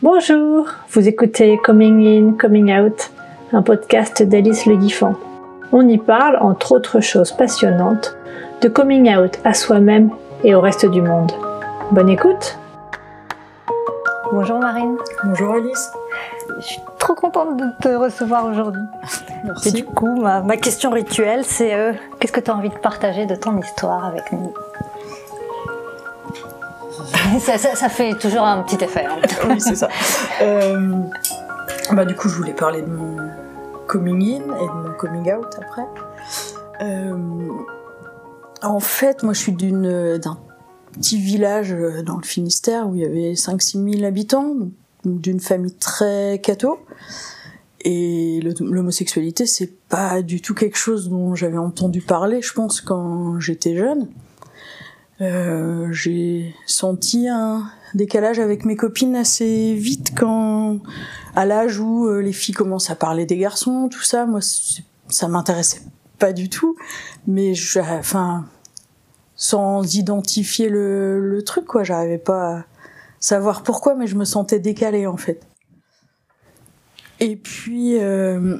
Bonjour, vous écoutez Coming In, Coming Out, un podcast d'Alice Le Guiffant. On y parle, entre autres choses passionnantes, de coming out à soi-même et au reste du monde. Bonne écoute Bonjour Marine. Bonjour Alice. Je suis trop contente de te recevoir aujourd'hui. Merci. Et du coup, ma, ma question rituelle, c'est euh, qu'est-ce que tu as envie de partager de ton histoire avec nous? Ça, fait toujours un petit effet. hein. oui, c'est ça. Euh, bah, du coup, je voulais parler de mon coming in et de mon coming out après. Euh, en fait, moi, je suis d'un petit village euh, dans le Finistère où il y avait 5-6 000 habitants, d'une famille très catho. Et l'homosexualité, c'est pas du tout quelque chose dont j'avais entendu parler, je pense, quand j'étais jeune. Euh, j'ai senti un décalage avec mes copines assez vite quand, à l'âge où euh, les filles commencent à parler des garçons, tout ça, moi, ça m'intéressait pas du tout. Mais, enfin, sans identifier le, le truc, quoi, j'arrivais pas à savoir pourquoi, mais je me sentais décalée, en fait. Et puis, euh,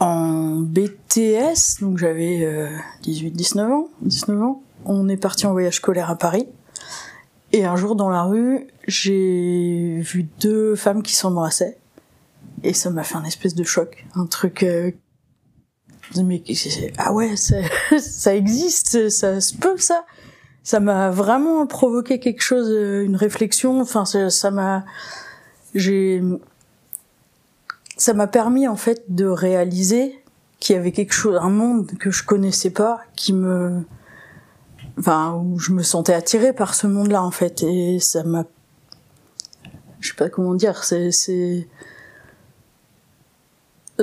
en BTS, donc j'avais euh, 18-19 ans, 19 ans, on est parti en voyage scolaire à Paris. Et un jour dans la rue, j'ai vu deux femmes qui s'embrassaient. Et ça m'a fait un espèce de choc. Un truc... euh, mais ah ouais, ça, ça existe, ça se peut ça. Ça m'a vraiment provoqué quelque chose, euh, une réflexion. Enfin, ça ça m'a... J'ai... Ça m'a permis en fait de réaliser qu'il y avait quelque chose, un monde que je connaissais pas, qui me enfin où je me sentais attirée par ce monde-là en fait. Et ça m'a je sais pas comment dire c'est c'est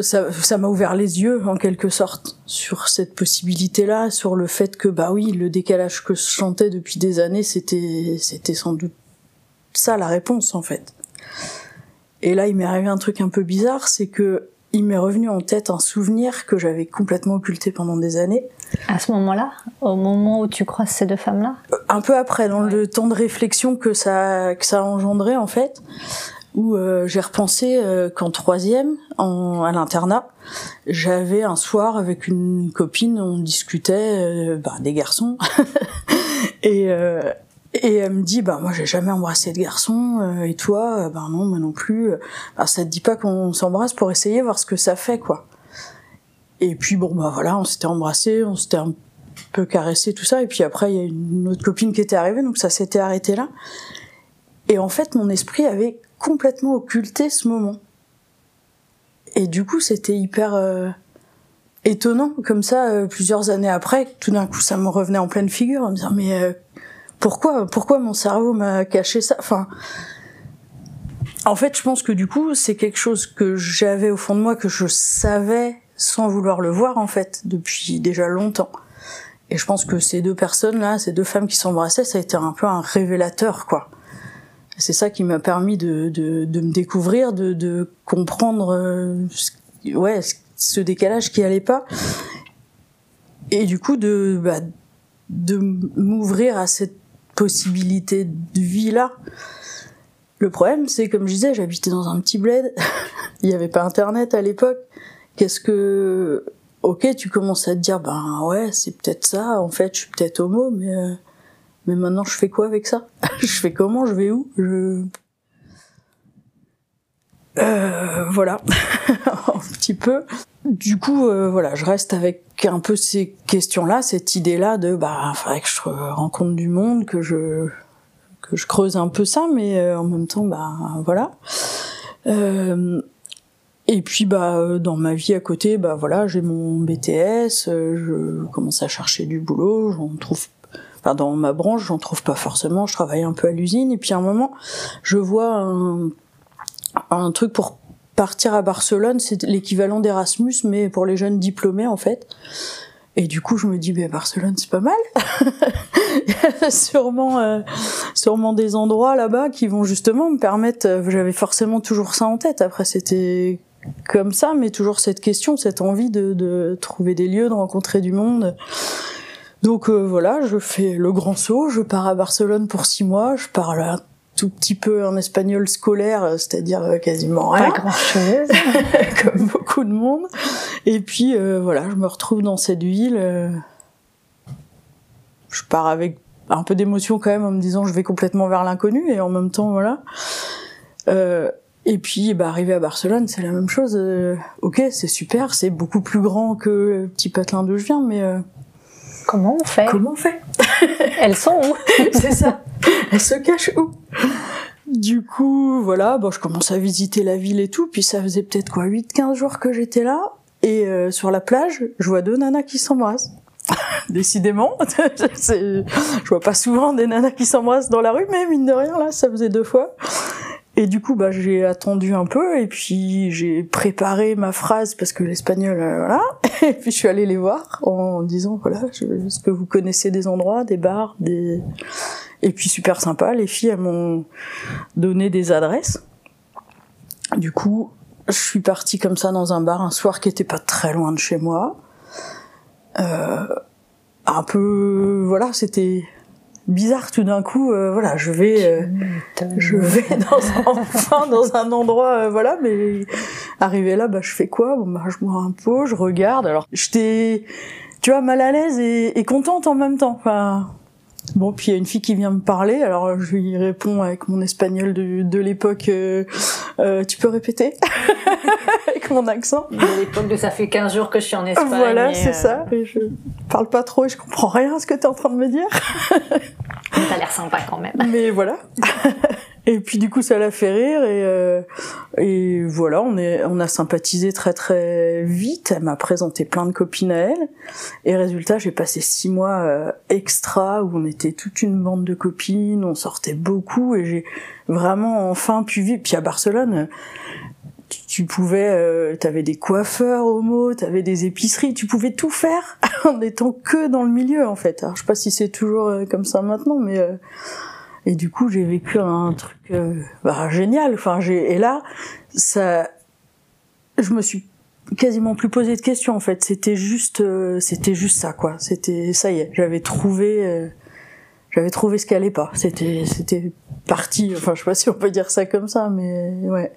ça ça m'a ouvert les yeux en quelque sorte sur cette possibilité-là sur le fait que bah oui le décalage que je chantais depuis des années c'était c'était sans doute ça la réponse en fait. Et là il m'est arrivé un truc un peu bizarre c'est que il m'est revenu en tête un souvenir que j'avais complètement occulté pendant des années. À ce moment-là, au moment où tu croises ces deux femmes-là un peu après, dans le temps de réflexion que ça que ça a engendré en fait, où euh, j'ai repensé euh, qu'en troisième, en, à l'internat, j'avais un soir avec une copine, on discutait euh, bah, des garçons, et euh, et elle me dit bah moi j'ai jamais embrassé de garçon euh, et toi euh, bah non moi non plus bah ça te dit pas qu'on s'embrasse pour essayer voir ce que ça fait quoi. Et puis bon bah voilà on s'était embrassé on s'était un peu caressé tout ça et puis après il y a une autre copine qui était arrivée donc ça s'était arrêté là. Et en fait mon esprit avait complètement occulté ce moment. Et du coup c'était hyper euh, étonnant comme ça euh, plusieurs années après tout d'un coup ça me revenait en pleine figure en me disant mais euh, pourquoi pourquoi mon cerveau m'a caché ça? Enfin en fait je pense que du coup c'est quelque chose que j'avais au fond de moi que je savais sans vouloir le voir en fait depuis déjà longtemps. Et je pense que ces deux personnes là ces deux femmes qui s'embrassaient ça a été un peu un révélateur quoi. C'est ça qui m'a permis de, de, de me découvrir de, de comprendre euh, ce- ouais ce décalage qui allait pas. Et du coup de bah, de m'ouvrir à cette possibilité de vie là. Le problème c'est comme je disais j'habitais dans un petit bled. Il n'y avait pas internet à l'époque. Qu'est-ce que ok tu commences à te dire ben ouais c'est peut-être ça. En fait je suis peut-être homo mais euh, mais maintenant je fais quoi avec ça? Je fais comment? Je vais où? Je euh, voilà. Un petit peu. Du coup euh, voilà je reste avec un peu ces questions là cette idée là de bah faudrait que je rencontre du monde que je que je creuse un peu ça mais euh, en même temps bah voilà. Euh, et puis bah euh, dans ma vie à côté bah voilà j'ai mon BTS je commence à chercher du boulot j'en trouve enfin dans ma branche j'en trouve pas forcément je travaille un peu à l'usine et puis à un moment je vois un, un truc pour partir à Barcelone c'est l'équivalent d'Erasmus mais pour les jeunes diplômés en fait. Et du coup je me dis ben Barcelone c'est pas mal. Il y a sûrement euh, sûrement des endroits là-bas qui vont justement me permettre euh, j'avais forcément toujours ça en tête. Après c'était comme ça mais toujours cette question cette envie de, trouver des lieux de rencontrer du monde. Donc euh, voilà je fais le grand saut je pars à Barcelone pour six mois je parle un tout petit peu en espagnol scolaire, c'est-à-dire quasiment rien. Pas grand-chose. comme beaucoup de monde. Et puis voilà, je me retrouve dans cette ville. je pars avec un peu d'émotion quand même en me disant je vais complètement vers l'inconnu et en même temps voilà. Euh, et puis bah arrivé à Barcelone, c'est la même chose. Euh, ok, c'est super, c'est beaucoup plus grand que le petit patelin d'où je viens, mais euh, comment on fait? Comment on fait? Elles sont où C'est ça. Elles se cachent où? Du coup, voilà, bon, je commence à visiter la ville et tout, puis ça faisait peut-être quoi 8-15 jours que j'étais là, et sur la plage, je vois deux nanas qui s'embrassent. Décidément, je vois pas souvent des nanas qui s'embrassent dans la rue, mais mine de rien, là, ça faisait deux fois. Et du coup, bah, j'ai attendu un peu et puis j'ai préparé ma phrase parce que l'espagnol, euh, voilà. Et puis je suis allée les voir en disant, voilà, est-ce que vous connaissez des endroits, des bars, des... Et puis super sympa, les filles, elles m'ont donné des adresses. Du coup, je suis partie comme ça dans un bar un soir qui était pas très loin de chez moi. Euh, un peu, voilà, c'était bizarre tout d'un coup euh, voilà je vais euh, je vais dans un, enfin dans un endroit euh, voilà mais arrivé là bah je fais quoi? Bon bah je bois un pot je regarde. Alors j'étais tu vois mal à l'aise et, et, contente en même temps. Enfin Bon, puis il y a une fille qui vient me parler, alors je lui réponds avec mon espagnol de, de l'époque. Euh, euh, tu peux répéter? Avec mon accent De l'époque de ça fait 15 jours que je suis en Espagne. Voilà, c'est ça. Et je parle pas trop et je comprends rien à ce que tu es en train de me dire. T'as l'air sympa quand même. Mais voilà. Et puis du coup ça l'a fait rire et euh, et voilà on est on a sympathisé très très vite. Elle m'a présenté plein de copines à elle et résultat j'ai passé six mois euh, extra où on était toute une bande de copines, on sortait beaucoup et j'ai vraiment enfin pu vivre. Puis à Barcelone tu, pouvais, euh, t'avais des coiffeurs homo, t'avais des épiceries, tu pouvais tout faire en étant que dans le milieu en fait. Alors je sais pas si c'est toujours euh, comme ça maintenant, mais et du coup, j'ai vécu un truc euh, bah, génial. Enfin, j'ai et là, ça, je me suis quasiment plus posé de questions en fait. C'était juste, euh, c'était juste ça quoi. C'était ça y est, j'avais trouvé, euh, j'avais trouvé ce qui allait pas. C'était, c'était parti. Enfin, je sais pas si on peut dire ça comme ça, mais ouais.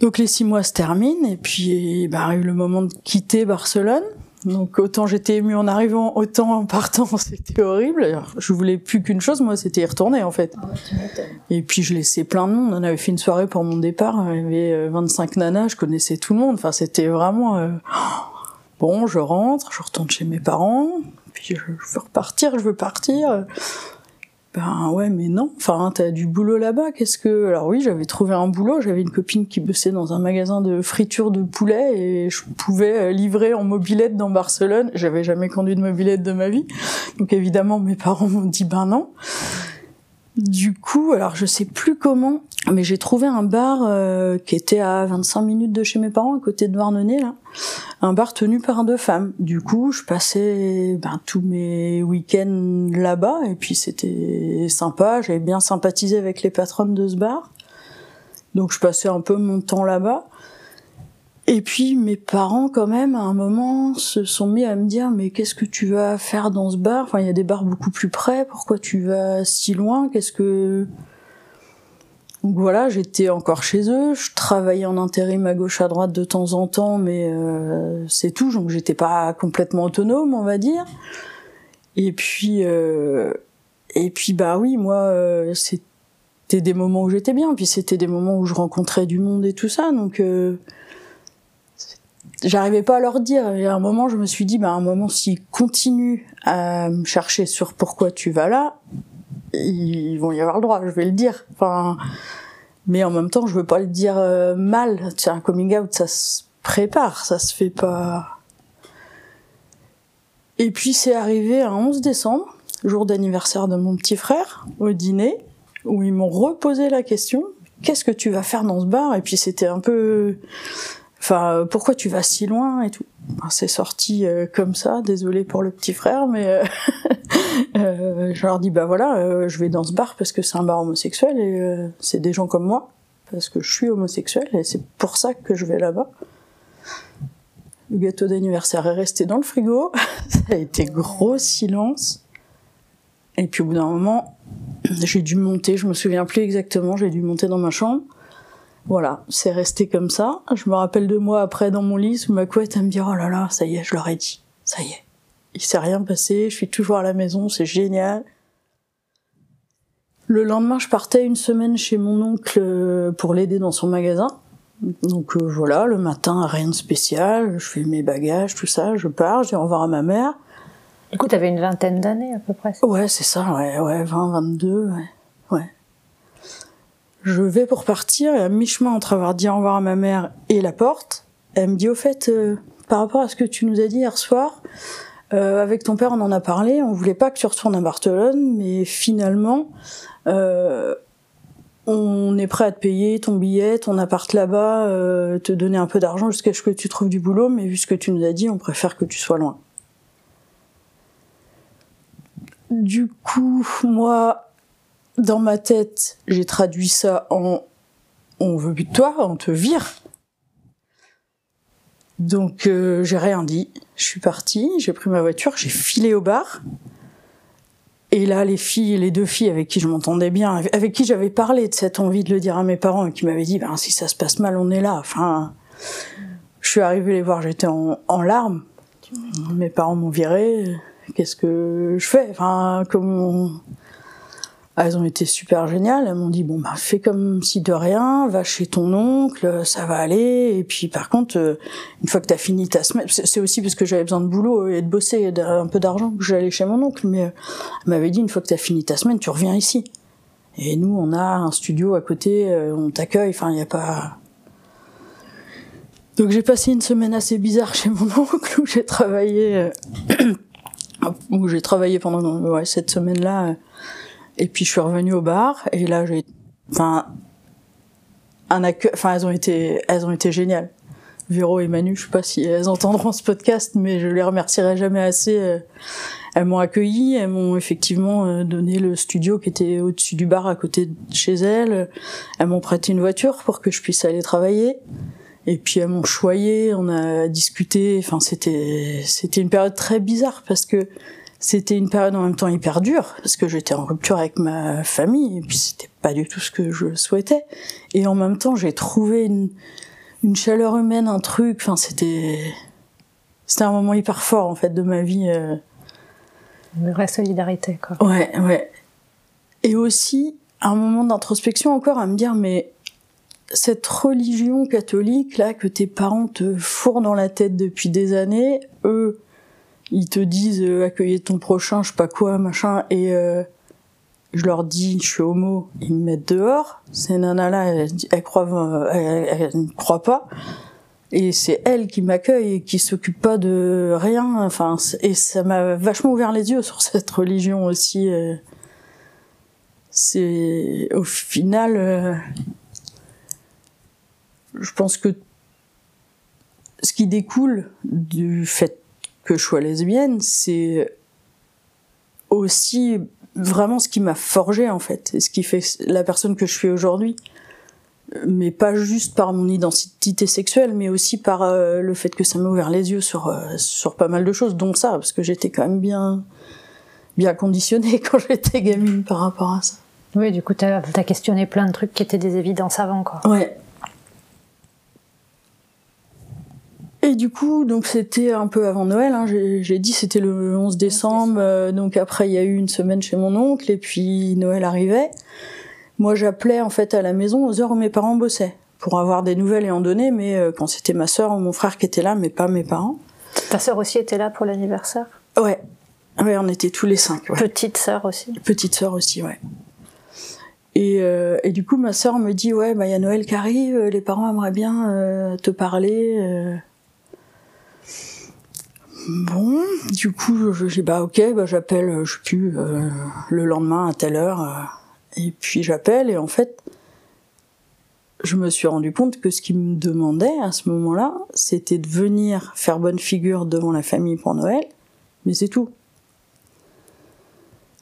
Donc les six mois se terminent et puis bah, arrive le moment de quitter Barcelone. Donc autant j'étais émue en arrivant, autant en partant, c'était horrible. je voulais plus qu'une chose, moi, c'était y retourner en fait. Ah et puis je laissais plein de monde. On avait fait une soirée pour mon départ, il y avait 25 euh, nanas, je connaissais tout le monde. Enfin, c'était vraiment euh, bon. Je rentre, je retourne chez mes parents, puis je veux repartir, je veux partir. Ben ouais, mais non. Enfin, t'as du boulot là-bas. Qu'est-ce que Alors oui, j'avais trouvé un boulot. J'avais une copine qui bossait dans un magasin de friture de poulet et je pouvais euh, livrer en mobilette dans Barcelone. J'avais jamais conduit de mobilette de ma vie, donc évidemment mes parents m'ont dit ben non. Du coup, alors je sais plus comment, mais j'ai trouvé un bar euh, qui était à 25 minutes de chez mes parents, à côté de Douarnenez, là. Un bar tenu par deux femmes. Du coup, je passais ben, tous mes week-ends là-bas, et puis c'était sympa, j'avais bien sympathisé avec les patronnes de ce bar. Donc je passais un peu mon temps là-bas. Et puis mes parents, quand même, à un moment, se sont mis à me dire mais qu'est-ce que tu vas faire dans ce bar? Enfin, il y a des bars beaucoup plus près. Pourquoi tu vas si loin? Qu'est-ce que donc voilà, j'étais encore chez eux, je travaillais en intérim à gauche à droite de temps en temps, mais euh, c'est tout, donc j'étais pas complètement autonome, on va dire. Et puis, euh, et puis bah oui, moi, euh, c'était des moments où j'étais bien, puis c'était des moments où je rencontrais du monde et tout ça, donc euh, j'arrivais pas à leur dire. Et à un moment, je me suis dit, bah, à un moment, s'ils continuent à me chercher sur pourquoi tu vas là, ils vont y avoir le droit, je vais le dire. Enfin, mais en même temps, je veux pas le dire euh, mal. C'est un coming out, ça se prépare, ça se fait pas. Et puis c'est arrivé un 11 décembre, jour d'anniversaire de mon petit frère, au dîner, où ils m'ont reposé la question qu'est-ce que tu vas faire dans ce bar? Et puis c'était un peu Enfin, euh, pourquoi tu vas si loin et tout? C'est sorti euh, comme ça, désolé pour le petit frère, mais euh, euh, je leur dis bah voilà, je vais dans ce bar parce que c'est un bar homosexuel et c'est des gens comme moi parce que je suis homosexuel et c'est pour ça que je vais là-bas. Le gâteau d'anniversaire est resté dans le frigo, ça a été gros silence. Et puis au bout d'un moment, j'ai dû monter, je me souviens plus exactement, j'ai dû monter dans ma chambre. Voilà, c'est resté comme ça. Je me rappelle de moi après dans mon lit sous ma couette à me dire oh là là, ça y est, je leur ai dit, ça y est. Il s'est rien passé, je suis toujours à la maison, c'est génial. Le lendemain, je partais une semaine chez mon oncle euh, pour l'aider dans son magasin. Donc euh, voilà, le matin, rien de spécial, je fais mes bagages, tout ça, je pars, je dis au revoir à ma mère. Du coup, t'avais une vingtaine d'années à peu près. Ouais, c'est ça, ouais, ouais, 20, 22, ouais, ouais. Je vais pour partir et à mi-chemin entre avoir dit au revoir à ma mère et la porte, elle me dit au fait, euh, par rapport à ce que tu nous as dit hier soir, euh, avec ton père on en a parlé, on voulait pas que tu retournes à Barcelone, mais finalement, euh, on est prêt à te payer ton billet, ton appart là-bas, te donner un peu d'argent jusqu'à ce que tu trouves du boulot, mais vu ce que tu nous as dit, on préfère que tu sois loin. Du coup, moi, dans ma tête, j'ai traduit ça en on veut plus de toi, on te vire. Donc euh, j'ai rien dit. Je suis partie, j'ai pris ma voiture, j'ai filé au bar. Et là, les filles, les deux filles avec qui je m'entendais bien, avec qui j'avais parlé de cette envie de le dire à mes parents et qui m'avaient dit, ben si ça se passe mal, on est là. Enfin, je suis arrivée les voir, j'étais en, larmes. Mes parents m'ont viré. Qu'est-ce que je fais? Enfin, comment elles ont été super géniales. Elles m'ont dit bon bah fais comme si de rien, va chez ton oncle, ça va aller. Et puis par contre, euh, une fois que t'as fini ta semaine, c'est aussi parce que j'avais besoin de boulot et de bosser, et un peu d'argent que j'allais chez mon oncle. Mais euh, elle m'avait dit une fois que t'as fini ta semaine, tu reviens ici. Et nous, on a un studio à côté, euh, on t'accueille. Enfin, il y a pas. Donc j'ai passé une semaine assez bizarre chez mon oncle où j'ai travaillé, où j'ai travaillé pendant ouais, cette semaine-là et puis je suis revenue au bar et là j'ai, enfin, un accueil, enfin elles ont été, elles ont été géniales. Véro et Manu, je sais pas si elles entendront ce podcast, mais je les remercierai jamais assez. Euh, elles m'ont accueilli, elles m'ont effectivement euh, donné le studio qui était au-dessus du bar à côté de chez elles. Elles m'ont prêté une voiture pour que je puisse aller travailler. Et puis elles m'ont choyé, on a discuté. Enfin, c'était c'était une période très bizarre parce que c'était une période en même temps hyper dure parce que j'étais en rupture avec ma famille et puis c'était pas du tout ce que je souhaitais. Et en même temps, j'ai trouvé une, une chaleur humaine, un truc. Enfin, c'était c'était un moment hyper fort en fait de ma vie. Euh. Une vraie solidarité, quoi. Ouais, ouais. Et aussi un moment d'introspection encore à me dire mais cette religion catholique là que tes parents te fourrent dans la tête depuis des années, eux ils te disent euh, accueillez ton prochain, je sais pas quoi, machin, et euh, je leur dis je suis homo, ils me mettent dehors. Ces nanas-là, elles, elles, croient, elles, ne croient pas. Et c'est elles qui m'accueillent et qui s'occupent pas de rien. Enfin, et ça m'a vachement ouvert les yeux sur cette religion aussi. Euh. C'est au final, euh, je pense que ce qui découle du fait que je sois lesbienne, c'est aussi vraiment ce qui m'a forgé en fait, et ce qui fait la personne que je suis aujourd'hui. Mais pas juste par mon identité sexuelle, mais aussi par euh, le fait que ça m'a ouvert les yeux sur euh, sur pas mal de choses, dont ça, parce que j'étais quand même bien bien conditionnée quand j'étais gamine par rapport à ça. Oui, du coup, t'as as questionné plein de trucs qui étaient des évidences avant, quoi. Ouais, Et du coup, donc c'était un peu avant Noël. Hein, J'ai dit c'était le 11 décembre. Euh, donc après, il y a eu une semaine chez mon oncle et puis Noël arrivait. Moi, j'appelais en fait à la maison aux heures où mes parents bossaient pour avoir des nouvelles et en donner. Mais euh, quand c'était ma sœur ou mon frère qui était là, mais pas mes parents. Ta sœur aussi était là pour l'anniversaire? Ouais, ouais, on était tous les cinq. Ouais. Petite sœur aussi. Petite sœur aussi, ouais. Et, euh, et, du coup, ma sœur me dit ouais, bah il y a Noël qui arrive, les parents aimeraient bien te parler. Bon, du coup, j'ai bah ok, bah j'appelle, euh, je sais euh, le lendemain à telle heure, euh, et puis j'appelle et en fait, je me suis rendu compte que ce qu'il me demandait à ce moment-là, c'était de venir faire bonne figure devant la famille pour Noël, mais c'est tout.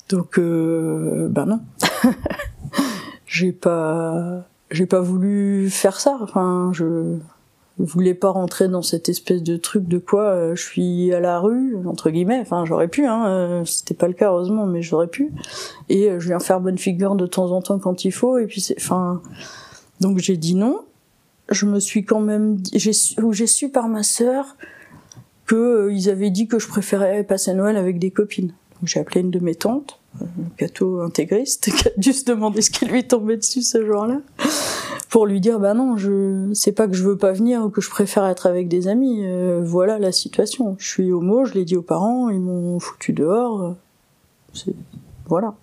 Donc, euh, ben non, j'ai pas, j'ai pas voulu faire ça. Enfin, je voulais pas rentrer dans cette espèce de truc de quoi euh, je suis à la rue entre guillemets. Enfin j'aurais pu hein euh, c'était pas le cas heureusement mais j'aurais pu. Et euh, je viens faire bonne figure de temps en temps quand il faut et puis c'est enfin donc j'ai dit non. Je me suis quand même j'ai j'ai su par ma sœur que ils avaient dit que je préférais passer Noël avec des copines. Donc j'ai appelé une de mes tantes gâteau intégriste qui a dû se demander ce qui lui tombait dessus ce jour-là pour lui dire bah non je c'est pas que je veux pas venir ou que je préfère être avec des amis euh, voilà la situation. Je suis homo je l'ai dit aux parents ils m'ont foutu dehors c'est voilà.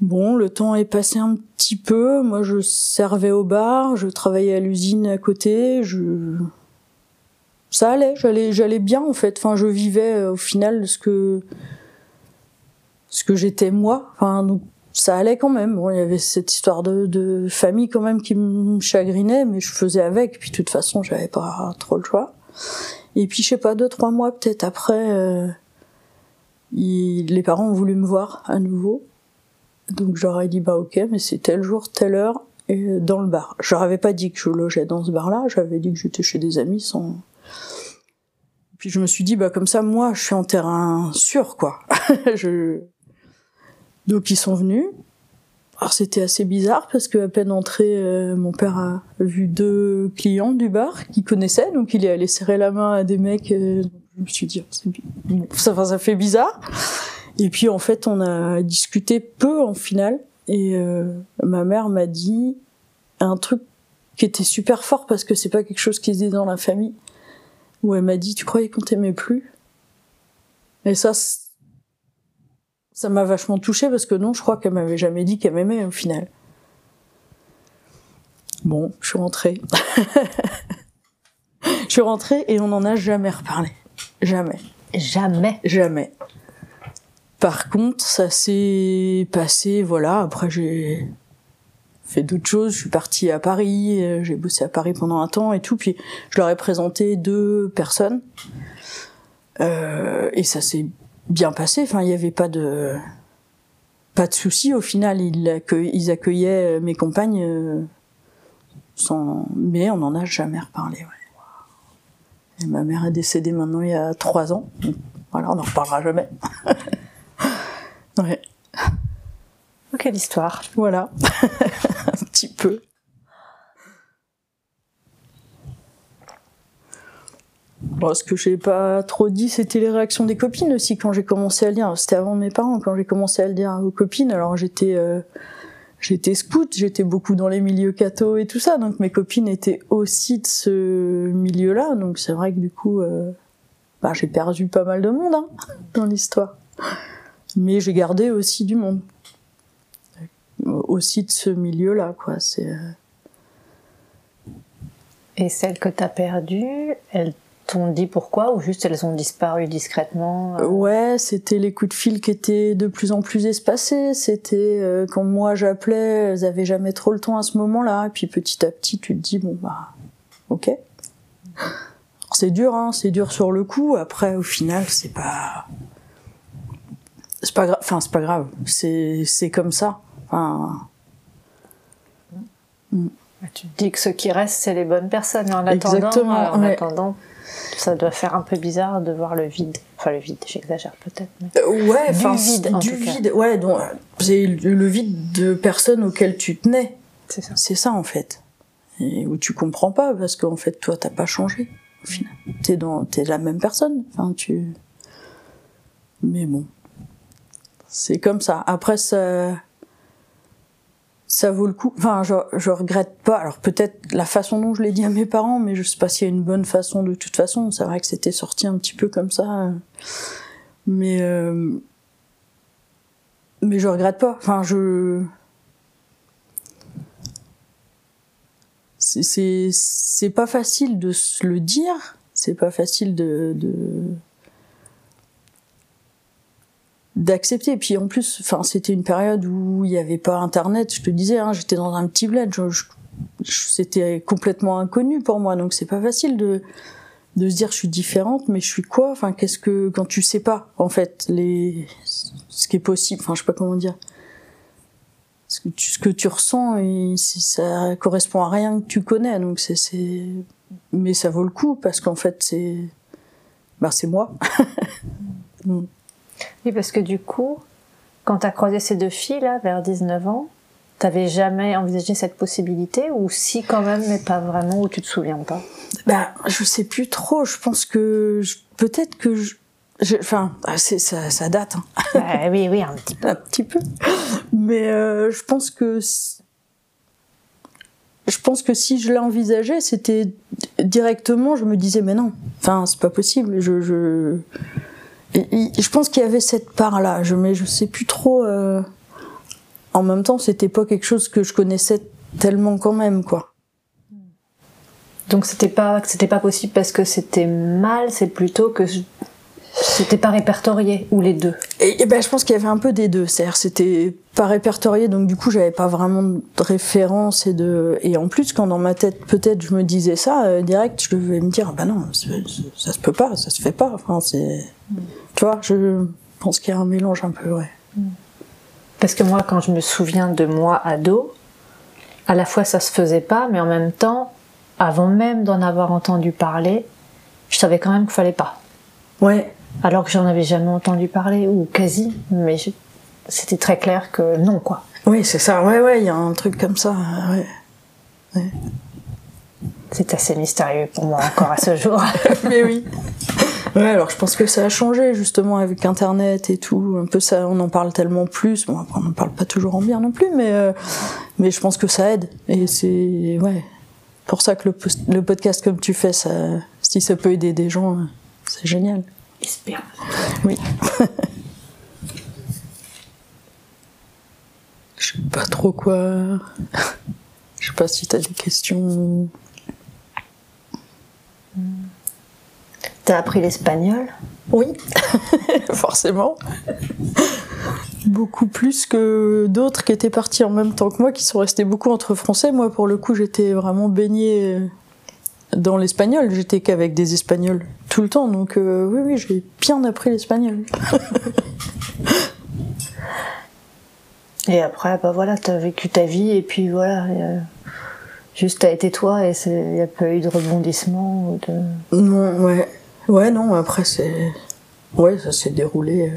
Bon le temps est passé un petit peu moi je servais au bar je travaillais à l'usine à côté je ça allait j'allais j'allais bien en fait. Enfin je vivais euh, au final ce que ce que j'étais moi. Enfin donc ça allait quand même. Bon, il y avait cette histoire de, de famille quand même qui me chagrinait, mais je faisais avec. Puis de toute façon, j'avais pas trop le choix. Et puis je sais pas, deux trois mois peut-être après, euh, les parents ont voulu me voir à nouveau. Donc j'aurais dit bah ok, mais c'est tel jour, telle heure, et dans le bar. Je leur pas dit que je logeais dans ce bar-là, j'avais dit que j'étais chez des amis sans. Puis je me suis dit bah comme ça, moi, je suis en terrain sûr quoi. je donc ils sont venus. Alors c'était assez bizarre parce que à peine entré, euh, mon père a vu deux clients du bar qu'il connaissait, donc il est allé serrer la main à des mecs. Euh, je me suis dit, oh, ça, ça fait bizarre. Et puis en fait, on a discuté peu en finale, et euh, ma mère m'a dit un truc qui était super fort parce que c'est pas quelque chose qui se dit dans la famille. Où elle m'a dit, tu croyais qu'on t'aimait plus? Et ça, ça m'a vachement touchée parce que non, je crois qu'elle m'avait jamais dit qu'elle m'aimait au final. Bon, je suis rentrée. je suis rentrée et on n'en a jamais reparlé. Jamais. Jamais. Jamais. Par contre, ça s'est passé, voilà, après j'ai fait d'autres choses, je suis partie à Paris, euh, j'ai bossé à Paris pendant un temps et tout, puis je leur ai présenté deux personnes. Euh, et ça s'est bien passé. Enfin, il n'y avait pas de pas de souci. Au final, ils, accueillaient euh, mes compagnes euh, sans, mais on n'en a jamais reparlé. Et ma mère est décédée maintenant il y a trois ans. Voilà, on n'en reparlera jamais. ouais. Oh, quelle histoire. Voilà, un petit peu. Bon, ce que j'ai pas trop dit, c'était les réactions des copines aussi quand j'ai commencé à le dire. C'était avant mes parents quand j'ai commencé à le dire aux copines. Alors j'étais euh, j'étais scout, j'étais beaucoup dans les milieux catho et tout ça, donc mes copines étaient aussi de ce milieu-là. Donc c'est vrai que du coup, euh, bah, j'ai perdu pas mal de monde hein, dans l'histoire. Mais j'ai gardé aussi du monde, aussi de ce milieu-là, quoi. Euh, et celle que t'as perdue, elle t'ont dit pourquoi ou juste elles ont disparu discrètement euh? Ouais, c'était les coups de fil qui étaient de plus en plus espacés. C'était euh, quand moi j'appelais, elles avaient jamais trop le temps à ce moment-là. Et puis petit à petit, tu te dis bon bah, ok. C'est dur, hein, c'est dur sur le coup. Après, au final, c'est pas, c'est pas grave. Enfin, c'est pas grave. C'est c'est comme ça. Enfin. Tu te dis que ce qui reste, c'est les bonnes personnes. En attendant, euh, en attendant, ça doit faire un peu bizarre de voir le vide. Enfin, le vide, j'exagère peut-être. Euh, ouais, du vide. En du vide, ouais. Donc, c'est le vide de personnes auxquelles tu tenais. C'est ça. C'est ça, en fait. Et où tu comprends pas, parce qu'en fait, toi, t'as pas changé, au final. T'es dans, t'es la même personne. Enfin, tu. Mais bon. C'est comme ça. Après, ça ça vaut le coup. Enfin, je, je regrette pas. Alors peut-être la façon dont je l'ai dit à mes parents, mais je sais pas s'il y a une bonne façon de toute façon. C'est vrai que c'était sorti un petit peu comme ça, mais euh, mais je regrette pas. Enfin, je c'est c'est pas facile de se le dire. C'est pas facile de, de d'accepter. Et puis en plus, enfin, c'était une période où il n'y avait pas Internet. Je te disais, hein, j'étais dans un petit bled. c'était complètement inconnu pour moi, donc c'est pas facile de de se dire je suis différente, mais je suis quoi? Enfin, qu'est-ce que quand tu sais pas en fait les ce qui est possible. Enfin, je sais pas comment dire. ce que tu, ce que tu ressens, et ça correspond à rien que tu connais. Donc c'est, c'est, mais ça vaut le coup parce qu'en fait c'est, bah c'est moi. Mm. Oui, parce que du coup, quand tu as croisé ces deux filles là vers 19 ans, T'avais jamais envisagé cette possibilité ou si quand même, mais pas vraiment, ou tu te souviens pas? Bah, je sais plus trop. Je pense que peut-être que je, enfin, ah, ça, ça date. Hein. Oui, oui, un petit peu, un petit peu. Mais euh, je pense que je pense que si je l'envisageais, c'était directement, je me disais mais non, enfin c'est pas possible. Je je je pense qu'il y avait cette part là. Je mais je sais plus trop. Euh en même temps, c'était pas quelque chose que je connaissais tellement quand même, quoi. Donc c'était pas c'était pas possible parce que c'était mal, c'est plutôt que c'était pas répertorié ou les deux? Et, ben je pense qu'il y avait un peu des deux, c'est-à-dire c'était pas répertorié donc du coup j'avais pas vraiment de référence et de et en plus quand dans ma tête peut-être je me disais ça euh, direct je devais me dire bah non ça se peut pas, ça se fait pas. Enfin c'est tu vois, je pense qu'il y a un mélange un peu ouais. Parce que moi, quand je me souviens de moi ado, à la fois ça se faisait pas, mais en même temps, avant même d'en avoir entendu parler, je savais quand même qu'il fallait pas. Ouais. Alors que j'en avais jamais entendu parler, ou quasi, mais c'était très clair que non, quoi. Oui, c'est ça, ouais, ouais, il y a un truc comme ça, ouais. ouais. C'est assez mystérieux pour moi encore à ce jour. mais oui. Ouais, alors je pense que ça a changé justement avec Internet et tout. Un peu ça, on en parle tellement plus. Bon, on n'en parle pas toujours en bien non plus, mais euh, mais je pense que ça aide. Et c'est ouais, pour ça que le, le, podcast comme tu fais, ça, si ça peut aider des gens, c'est génial. J'espère. Oui. je sais pas trop quoi. je sais pas si t'as des questions. T'as appris l'espagnol? Oui, forcément. beaucoup plus que d'autres qui étaient partis en même temps que moi, qui sont restés beaucoup entre français. Moi, pour le coup, j'étais vraiment baignée dans l'espagnol. J'étais qu'avec des espagnols tout le temps. Donc, euh, oui, oui, j'ai bien appris l'espagnol. et après, bah voilà, t'as vécu ta vie et puis voilà. Juste t'as été toi et il n'y a pas eu de rebondissement de... Non, ouais. Ouais, non, après, c'est. Ouais, ça s'est déroulé.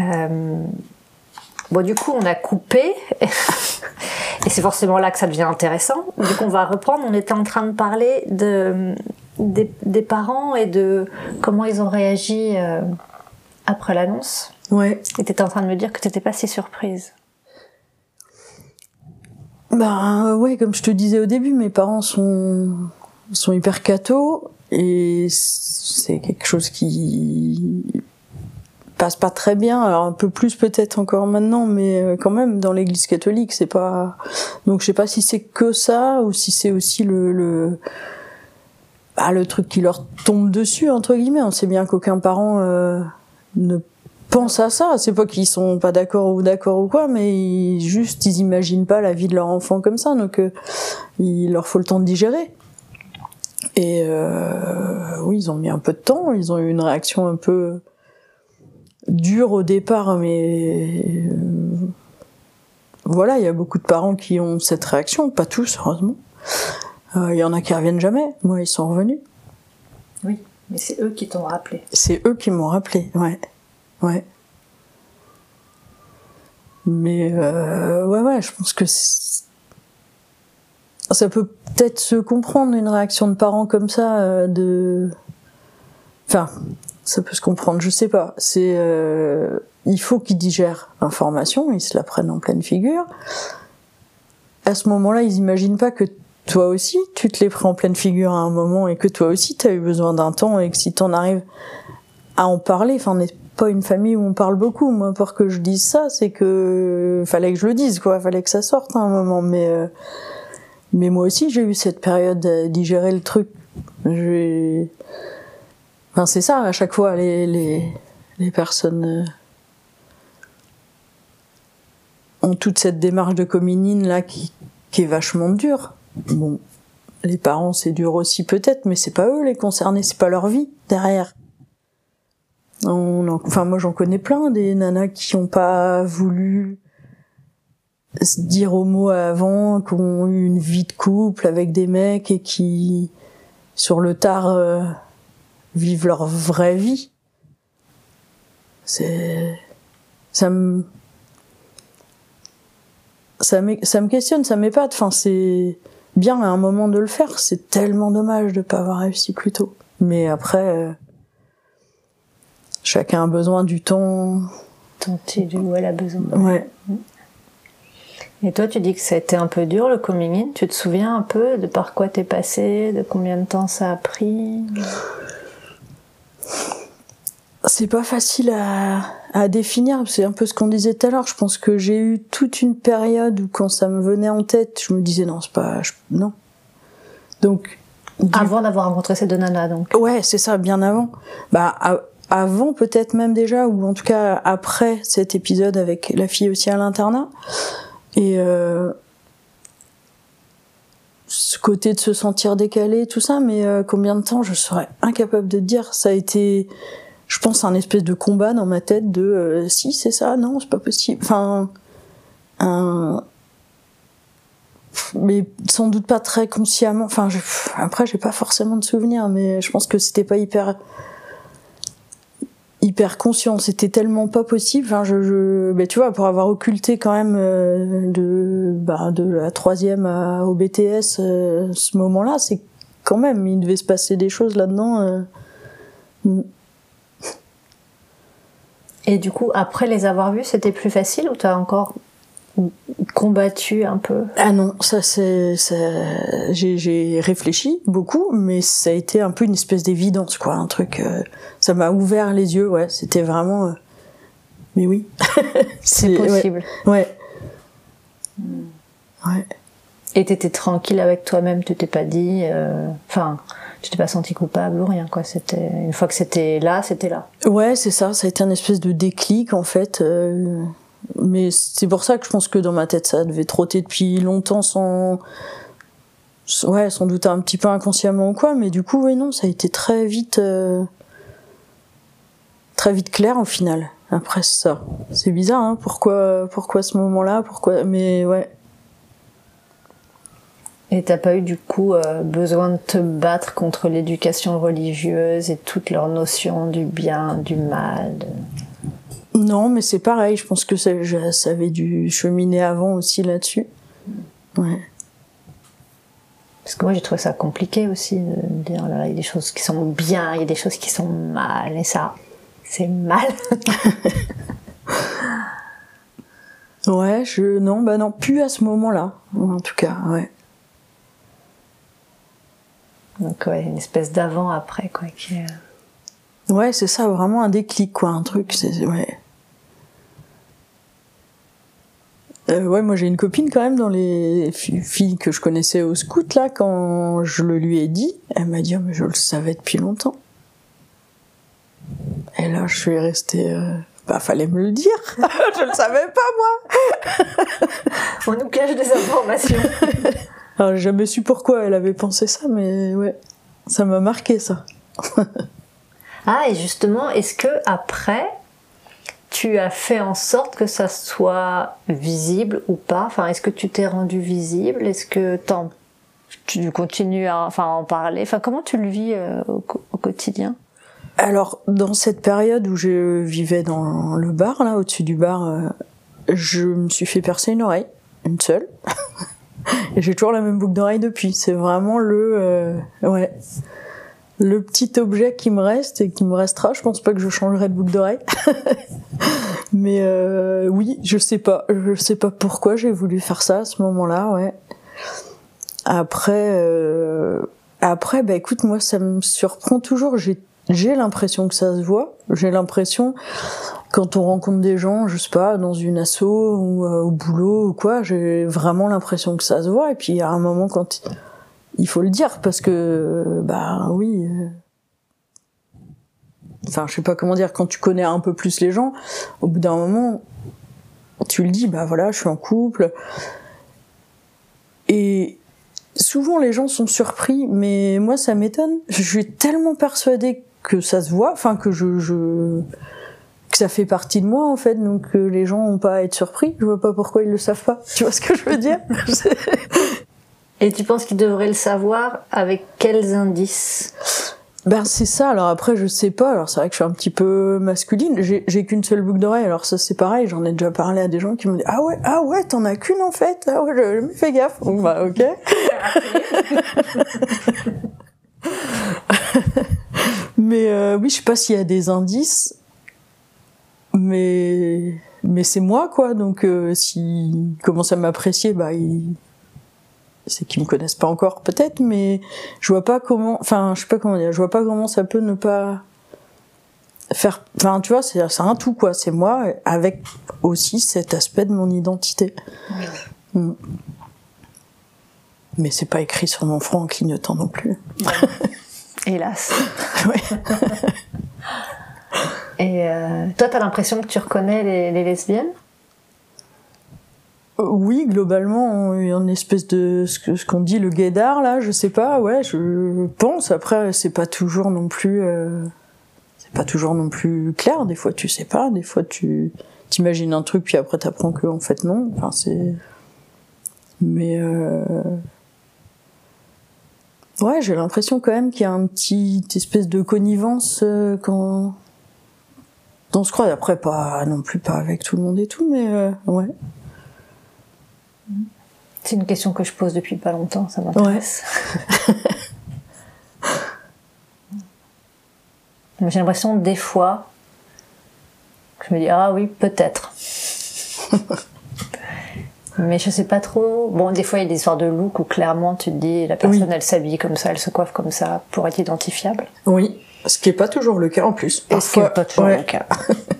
Euh. Bon, du coup, on a coupé. Et c'est forcément là que ça devient intéressant. Du coup, on va reprendre. On était en train de parler de, des, parents et de comment ils ont réagi euh, après l'annonce. Ouais. Et t'étais en train de me dire que t'étais pas si surprise. Bah ouais, comme je te disais au début, mes parents sont sont hyper cathos et c'est quelque chose qui passe pas très bien alors un peu plus peut-être encore maintenant mais euh, quand même dans l'église catholique c'est pas donc je sais pas si c'est que ça ou si c'est aussi le le bah, truc qui leur tombe dessus entre guillemets. On sait bien qu'aucun parent euh, ne pense à ça. C'est pas qu'ils sont pas d'accord ou d'accord ou quoi mais ils, juste ils imaginent pas la vie de leur enfant comme ça donc euh, il leur faut le temps de digérer. Et euh, oui, ils ont mis un peu de temps, ils ont eu une réaction un peu dure au départ, mais euh, voilà, il y a beaucoup de parents qui ont cette réaction, pas tous, heureusement. Euh, il y en a qui reviennent jamais, moi ils sont revenus. Oui, mais c'est eux qui t'ont rappelé. C'est eux qui m'ont rappelé, ouais. Ouais. Mais euh, ouais, ouais, je pense que ça peut peut-être se comprendre une réaction de parents comme ça euh, de enfin ça peut se comprendre je sais pas. C'est euh, il faut qu'ils digèrent l'information ils se la prennent en pleine figure. À ce moment-là ils imaginent pas que toi aussi tu te les prends en pleine figure à un moment et que toi aussi tu as eu besoin d'un temps et que si t'en arrives à en parler enfin on n'est pas une famille où on parle beaucoup. Moi pour que je dise ça c'est que fallait que je le dise quoi. Fallait que ça sorte à un moment. Mais euh, mais moi aussi, j'ai eu cette période à digérer le truc. Enfin, c'est ça, à chaque fois, les, les, les personnes euh, ont toute cette démarche de communine là qui, qui est vachement dure. Bon, les parents, c'est dur aussi peut-être, mais c'est pas eux les concernés, c'est pas leur vie derrière. enfin, moi, j'en connais plein des nanas qui ont pas voulu se dire homo avant, qui ont eu une vie de couple avec des mecs et qui, sur le tard, euh, vivent leur vraie vie. C'est, ça me, ça me, ça me questionne, ça m'épate. Enfin, c'est bien à un moment de le faire. C'est tellement dommage de pas avoir réussi plus tôt. Mais après, euh, chacun a besoin du temps. Tant où elle a besoin. Ouais. Et toi, tu dis que ça a été un peu dur le coming in. Tu te souviens un peu de par quoi t'es passé, de combien de temps ça a pris? C'est pas facile à, à définir. C'est un peu ce qu'on disait tout à l'heure. Je pense que j'ai eu toute une période où quand ça me venait en tête, je me disais non, c'est pas, non. Donc. Avant d'avoir rencontré ces deux nanas, donc. Ouais, c'est ça, bien avant. Bah, avant peut-être même déjà, ou en tout cas après cet épisode avec la fille aussi à l'internat. Et euh, côté de se sentir décalé, tout ça, mais euh, combien de temps je serais incapable de dire? Ça a été, je pense, un espèce de combat dans ma tête de euh, si c'est ça, non, c'est pas possible. Enfin, mais sans doute pas très consciemment. Enfin, après, j'ai pas forcément de souvenirs, mais je pense que c'était pas hyper hyper conscient. C'était tellement pas possible. Je, je ben, tu vois, pour avoir occulté quand même euh, de, bah, de la troisième au BTS euh, ce moment-là, c'est quand même, il devait se passer des choses là-dedans. Euh. Mm. Et du coup, après les avoir vus, c'était plus facile ou t'as encore combattu un peu Ah non, ça c'est, j'ai réfléchi beaucoup, mais ça a été un peu une espèce d'évidence, quoi, un truc. Euh, ça m'a ouvert les yeux, ouais. C'était vraiment. Euh, mais oui. c'est possible. Ouais. Ouais. Et t'étais tranquille avec toi-même, tu t'es pas dit, euh, enfin, tu t'es pas senti coupable ou rien, quoi. C'était une fois que c'était là, c'était là. Ouais, c'est ça. Ça a été un espèce de déclic, en fait mais c'est pour ça que je pense que dans ma tête ça devait trotter depuis longtemps sans ouais sans doute un petit peu inconsciemment ou quoi. Mais du coup oui non ça a été très vite euh, très vite clair au final. Après ça c'est bizarre hein pourquoi pourquoi ce moment là pourquoi mais ouais. Et t'as pas eu du coup euh, besoin de te battre contre l'éducation religieuse et toutes leurs notions du bien, du mal non, mais c'est pareil. Je pense que ça, ça avait dû cheminer avant aussi là-dessus. Ouais. Parce que moi, j'ai trouvé ça compliqué aussi de dire, là, il y a des choses qui sont bien, il y a des choses qui sont mal, et ça, c'est mal. ouais, je, non, bah non, plus à ce moment-là, en tout cas, ouais. Donc, ouais, une espèce d'avant-après, quoi, qui Ouais, c'est ça, vraiment un déclic, quoi, un truc, c'est, ouais. Euh, ouais, moi j'ai une copine quand même dans les filles que je connaissais au scout là. Quand je le lui ai dit, elle m'a dit oh, mais je le savais depuis longtemps. Et là je suis restée. Euh... Bah fallait me le dire. je le savais pas moi. On nous cache des informations. Alors j'ai jamais su pourquoi elle avait pensé ça, mais ouais, ça m'a marqué ça. ah et justement, est-ce que après tu as fait en sorte que ça soit visible ou pas? Enfin, est-ce que tu t'es rendu visible? Est-ce que tu continues à en parler? Enfin, comment tu le vis euh, au, quotidien? Alors, dans cette période où je vivais dans le bar, là, au-dessus du bar, euh, je me suis fait percer une oreille, une seule. Et j'ai toujours la même boucle d'oreille depuis. C'est vraiment le, euh, ouais, le petit objet qui me reste et qui me restera. Je pense pas que je changerai de boucle d'oreille. Mais euh, oui, je sais pas. Je sais pas pourquoi j'ai voulu faire ça à ce moment-là, ouais. Après, euh, après, bah écoute, moi ça me surprend toujours. J'ai j'ai l'impression que ça se voit. J'ai l'impression quand on rencontre des gens, je sais pas, dans une asso ou euh, au boulot ou quoi, j'ai vraiment l'impression que ça se voit. Et puis à un moment quand il faut le dire parce que bah oui euh, enfin je sais pas comment dire quand tu connais un peu plus les gens au bout d'un moment tu le dis bah voilà je suis en couple et souvent les gens sont surpris mais moi ça m'étonne je suis tellement persuadée que ça se voit, enfin que je, je que ça fait partie de moi en fait, donc que les gens n'ont pas à être surpris. Je vois pas pourquoi ils le savent pas. Tu vois ce que je veux dire? Et tu penses qu'ils devraient le savoir avec quels indices? Ben c'est ça. Alors après, je sais pas. Alors c'est vrai que je suis un petit peu masculine. J'ai qu'une seule boucle d'oreille. Alors ça c'est pareil. J'en ai déjà parlé à des gens qui me disent ah ouais ah ouais t'en as qu'une en fait. Ah ouais je, me fais gaffe. Bon bah ok. mais euh, oui, je sais pas s'il y a des indices, mais mais c'est moi quoi. Donc euh, s'ils commencent à m'apprécier, bah ils c'est qu'ils me connaissent pas encore peut-être, mais je vois pas comment, enfin je sais pas comment dire, je vois pas comment ça peut ne pas faire, enfin tu vois, c'est un tout quoi. C'est moi avec aussi cet aspect de mon identité. Mm. Mais c'est pas écrit sur mon front en clignotant non plus. Hélas. Et euh, toi, t'as l'impression que tu reconnais les, lesbiennes? Oui, globalement, une espèce de ce qu'on dit le gaydar là, je sais pas, ouais, je pense. Après, c'est pas toujours non plus, euh, c'est pas toujours non plus clair. Des fois, tu sais pas, des fois, tu t'imagines un truc puis après t'apprends que en fait non. Enfin, c'est, mais euh... Ouais, j'ai l'impression quand même qu'il y a un petit espèce de connivence euh, quand on se croit. Après, pas non plus pas avec tout le monde et tout, mais euh, ouais. C'est une question que je pose depuis pas longtemps, ça m'intéresse. J'ai l'impression des fois que je me dis ah oui peut-être. Mais je sais pas trop. Bon, des fois, il y a des histoires de look où clairement tu te dis la personne elle s'habille comme ça, elle se coiffe comme ça pour être identifiable. Oui, ce qui est pas toujours le cas en plus. ce qui est pas toujours le cas.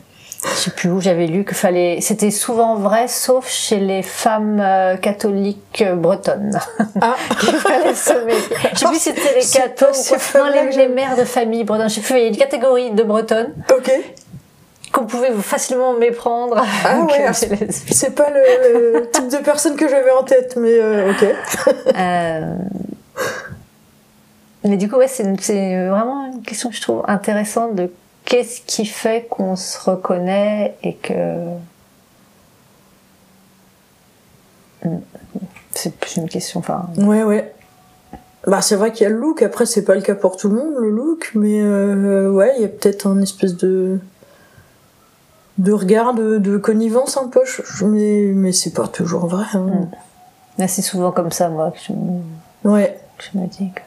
je sais plus où j'avais lu que fallait. C'était souvent vrai, sauf chez les femmes euh, catholiques euh, bretonnes. Ah. qu'il fallait. Je sais plus si c'était les cathos, non les, les, mères de famille bretonnes. Je sais plus, il y a une catégorie de bretonnes. Ok qu'on pouvait facilement méprendre. Ah ouais, c'est pas le type de personne que j'avais en tête, mais euh, ok. Euh, mais du coup, ouais, c'est vraiment une question que je trouve intéressante de qu'est-ce qui fait qu'on se reconnaît et que. C'est plus une question, enfin. Ouais, ouais. Bah, c'est vrai qu'il y a le look, après, c'est pas le cas pour tout le monde, le look, mais euh, ouais, il y a peut-être un espèce de de regard, de, connivence un peu, mais, mais c'est pas toujours vrai. Hein. Hmm. c'est souvent comme ça, moi, que je, ouais. je me dis que.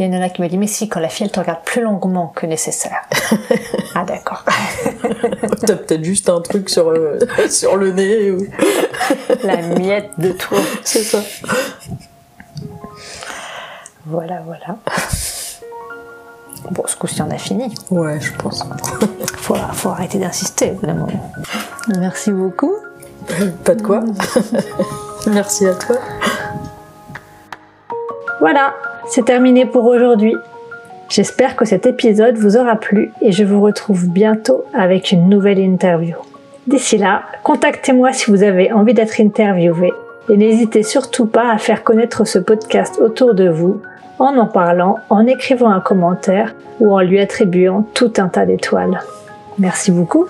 Il y a une nana qui me dit, mais si, quand la fille, elle te regarde plus longuement que nécessaire. ah, d'accord. T'as peut-être juste un truc sur le, sur le nez. Ou... la miette de toi. C'est ça. Voilà, voilà. Bon, ce coup-ci, on a fini. Ouais, je pense. faut, faut arrêter d'insister, vraiment. Merci beaucoup. Pas de quoi. Merci à toi. Voilà, c'est terminé pour aujourd'hui. J'espère que cet épisode vous aura plu et je vous retrouve bientôt avec une nouvelle interview. D'ici là, contactez-moi si vous avez envie d'être interviewé et n'hésitez surtout pas à faire connaître ce podcast autour de vous en en parlant, en écrivant un commentaire ou en lui attribuant tout un tas d'étoiles. Merci beaucoup.